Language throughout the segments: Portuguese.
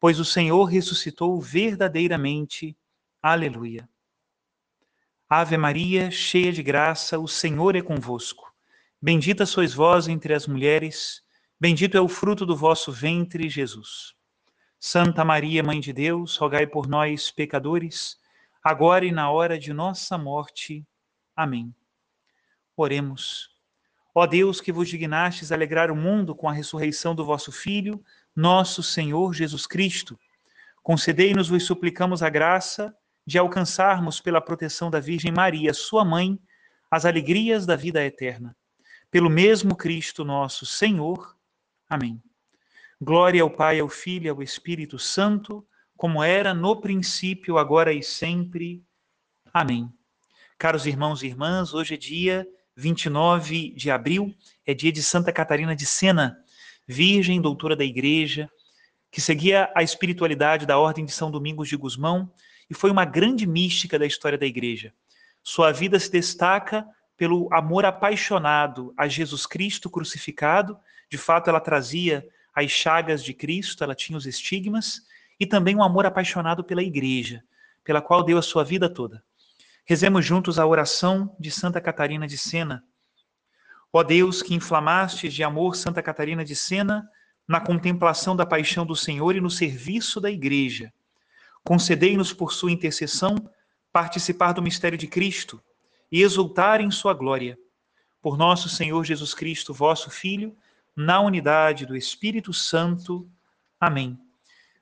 pois o Senhor ressuscitou verdadeiramente. Aleluia. Ave Maria, cheia de graça, o Senhor é convosco. Bendita sois vós entre as mulheres, bendito é o fruto do vosso ventre, Jesus. Santa Maria, Mãe de Deus, rogai por nós, pecadores, agora e na hora de nossa morte. Amém. Oremos. Ó Deus, que vos dignastes alegrar o mundo com a ressurreição do vosso Filho, nosso Senhor Jesus Cristo. Concedei-nos, vos suplicamos, a graça de alcançarmos, pela proteção da Virgem Maria, sua mãe, as alegrias da vida eterna. Pelo mesmo Cristo nosso Senhor. Amém. Glória ao Pai, ao Filho e ao Espírito Santo, como era no princípio, agora e sempre. Amém. Caros irmãos e irmãs, hoje é dia 29 de abril, é dia de Santa Catarina de Sena, virgem, doutora da igreja, que seguia a espiritualidade da Ordem de São Domingos de Gusmão e foi uma grande mística da história da igreja. Sua vida se destaca pelo amor apaixonado a Jesus Cristo crucificado, de fato ela trazia as chagas de Cristo, ela tinha os estigmas, e também um amor apaixonado pela igreja, pela qual deu a sua vida toda. Rezemos juntos a oração de Santa Catarina de Sena, Ó Deus, que inflamastes de amor Santa Catarina de Sena na contemplação da paixão do Senhor e no serviço da Igreja, concedei-nos por sua intercessão participar do mistério de Cristo e exultar em sua glória. Por nosso Senhor Jesus Cristo, vosso Filho, na unidade do Espírito Santo. Amém.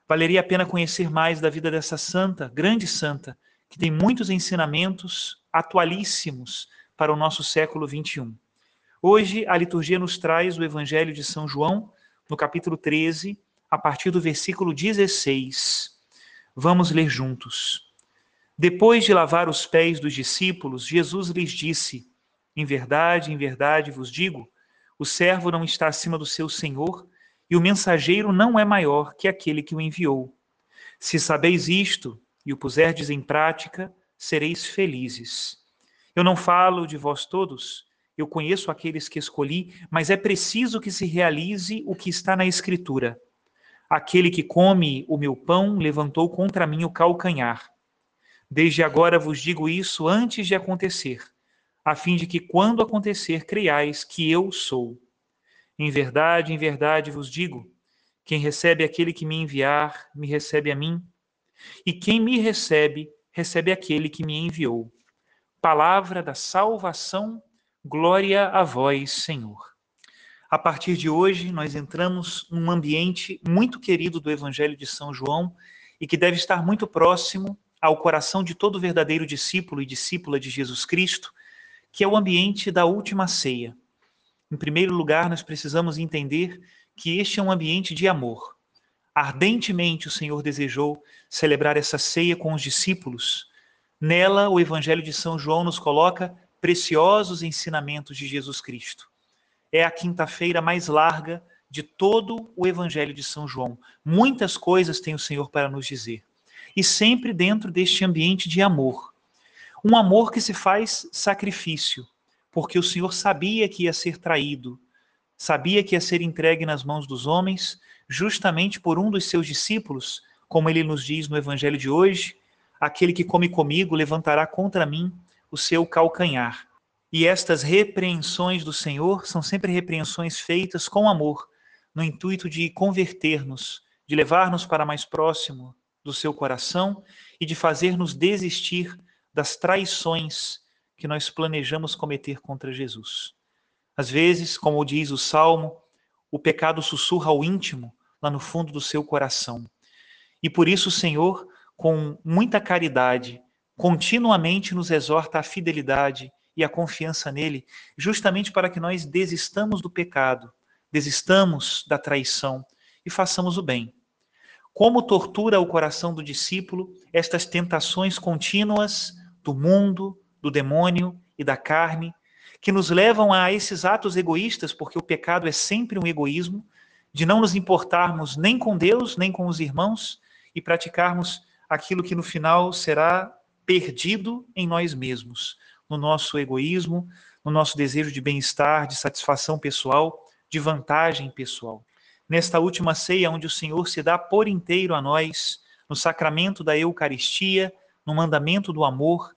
Valeria a pena conhecer mais da vida dessa santa, grande santa, que tem muitos ensinamentos atualíssimos para o nosso século 21. Hoje, a liturgia nos traz o Evangelho de São João, no capítulo 13, a partir do versículo 16. Vamos ler juntos. Depois de lavar os pés dos discípulos, Jesus lhes disse: Em verdade, em verdade vos digo, o servo não está acima do seu senhor, e o mensageiro não é maior que aquele que o enviou. Se sabeis isto e o puserdes em prática, sereis felizes. Eu não falo de vós todos, eu conheço aqueles que escolhi, mas é preciso que se realize o que está na Escritura. Aquele que come o meu pão levantou contra mim o calcanhar. Desde agora vos digo isso antes de acontecer, a fim de que, quando acontecer, creiais que eu sou. Em verdade, em verdade vos digo: quem recebe aquele que me enviar, me recebe a mim, e quem me recebe, recebe aquele que me enviou. Palavra da salvação Glória a vós, Senhor. A partir de hoje, nós entramos num ambiente muito querido do Evangelho de São João e que deve estar muito próximo ao coração de todo verdadeiro discípulo e discípula de Jesus Cristo, que é o ambiente da última ceia. Em primeiro lugar, nós precisamos entender que este é um ambiente de amor. Ardentemente o Senhor desejou celebrar essa ceia com os discípulos. Nela, o Evangelho de São João nos coloca preciosos ensinamentos de Jesus Cristo. É a quinta-feira mais larga de todo o Evangelho de São João. Muitas coisas tem o Senhor para nos dizer. E sempre dentro deste ambiente de amor. Um amor que se faz sacrifício, porque o Senhor sabia que ia ser traído, sabia que ia ser entregue nas mãos dos homens, justamente por um dos seus discípulos, como ele nos diz no Evangelho de hoje: aquele que come comigo levantará contra mim o seu calcanhar. E estas repreensões do Senhor são sempre repreensões feitas com amor, no intuito de converter-nos, de levar-nos para mais próximo do seu coração e de fazer-nos desistir das traições que nós planejamos cometer contra Jesus. Às vezes, como diz o Salmo, o pecado sussurra ao íntimo, lá no fundo do seu coração. E por isso o Senhor, com muita caridade, continuamente nos exorta à fidelidade e à confiança nele, justamente para que nós desistamos do pecado, desistamos da traição e façamos o bem. como tortura o coração do discípulo estas tentações contínuas do mundo, do demônio e da carne, que nos levam a esses atos egoístas, porque o pecado é sempre um egoísmo, de não nos importarmos nem com Deus, nem com os irmãos e praticarmos aquilo que no final será perdido em nós mesmos, no nosso egoísmo, no nosso desejo de bem-estar, de satisfação pessoal, de vantagem pessoal. Nesta última ceia, onde o Senhor se dá por inteiro a nós, no sacramento da Eucaristia, no mandamento do amor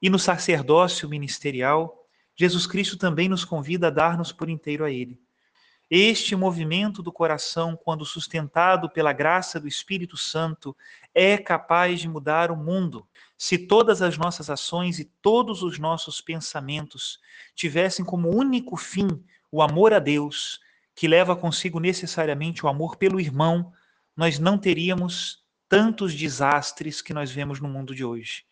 e no sacerdócio ministerial, Jesus Cristo também nos convida a dar-nos por inteiro a Ele. Este movimento do coração, quando sustentado pela graça do Espírito Santo, é capaz de mudar o mundo. Se todas as nossas ações e todos os nossos pensamentos tivessem como único fim o amor a Deus, que leva consigo necessariamente o amor pelo irmão, nós não teríamos tantos desastres que nós vemos no mundo de hoje.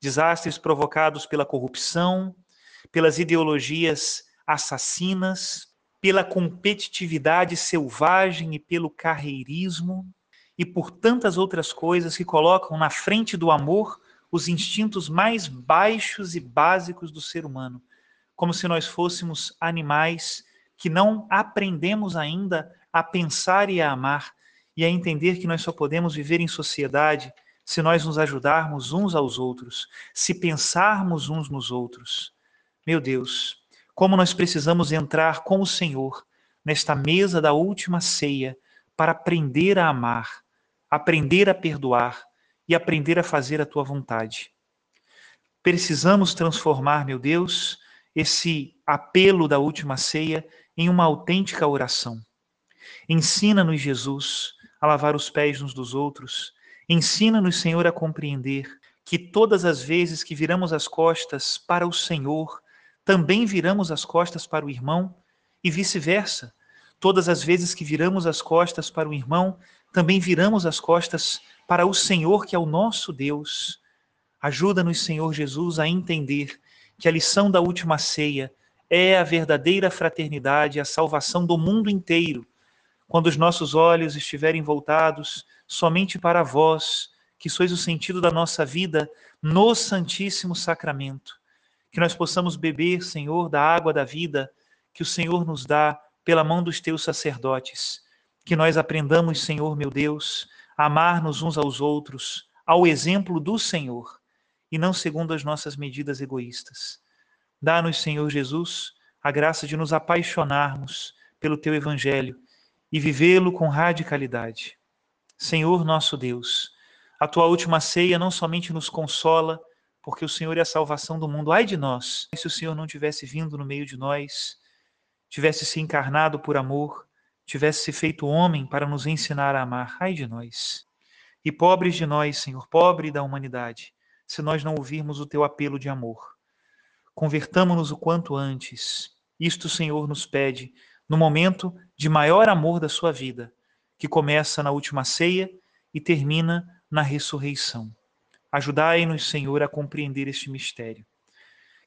Desastres provocados pela corrupção, pelas ideologias assassinas, pela competitividade selvagem e pelo carreirismo e por tantas outras coisas que colocam na frente do amor os instintos mais baixos e básicos do ser humano, como se nós fôssemos animais que não aprendemos ainda a pensar e a amar e a entender que nós só podemos viver em sociedade se nós nos ajudarmos uns aos outros, se pensarmos uns nos outros. Meu Deus, como nós precisamos entrar com o Senhor nesta mesa da última ceia para aprender a amar, aprender a perdoar e aprender a fazer a tua vontade. Precisamos transformar, meu Deus, esse apelo da última ceia em uma autêntica oração. Ensina-nos, Jesus, a lavar os pés uns dos outros. Ensina-nos, Senhor, a compreender que todas as vezes que viramos as costas para o Senhor, também viramos as costas para o irmão e vice-versa. Todas as vezes que viramos as costas para o irmão, também viramos as costas para o Senhor, que é o nosso Deus. Ajuda-nos, Senhor Jesus, a entender que a lição da última ceia é a verdadeira fraternidade, a salvação do mundo inteiro. Quando os nossos olhos estiverem voltados somente para vós, que sois o sentido da nossa vida no Santíssimo Sacramento que nós possamos beber, Senhor, da água da vida que o Senhor nos dá pela mão dos teus sacerdotes. Que nós aprendamos, Senhor, meu Deus, a amar-nos uns aos outros, ao exemplo do Senhor, e não segundo as nossas medidas egoístas. Dá-nos, Senhor Jesus, a graça de nos apaixonarmos pelo teu evangelho e vivê-lo com radicalidade. Senhor nosso Deus, a tua última ceia não somente nos consola, porque o Senhor é a salvação do mundo. Ai de nós, se o Senhor não tivesse vindo no meio de nós, tivesse se encarnado por amor, tivesse se feito homem para nos ensinar a amar. Ai de nós. E pobres de nós, Senhor, pobre da humanidade, se nós não ouvirmos o teu apelo de amor. Convertamo-nos o quanto antes. Isto o Senhor nos pede no momento de maior amor da sua vida, que começa na última ceia e termina na ressurreição. Ajudai-nos, Senhor, a compreender este mistério.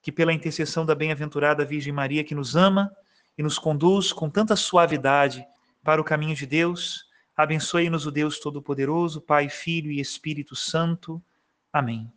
Que pela intercessão da bem-aventurada Virgem Maria, que nos ama e nos conduz com tanta suavidade para o caminho de Deus, abençoe-nos o Deus Todo-Poderoso, Pai, Filho e Espírito Santo. Amém.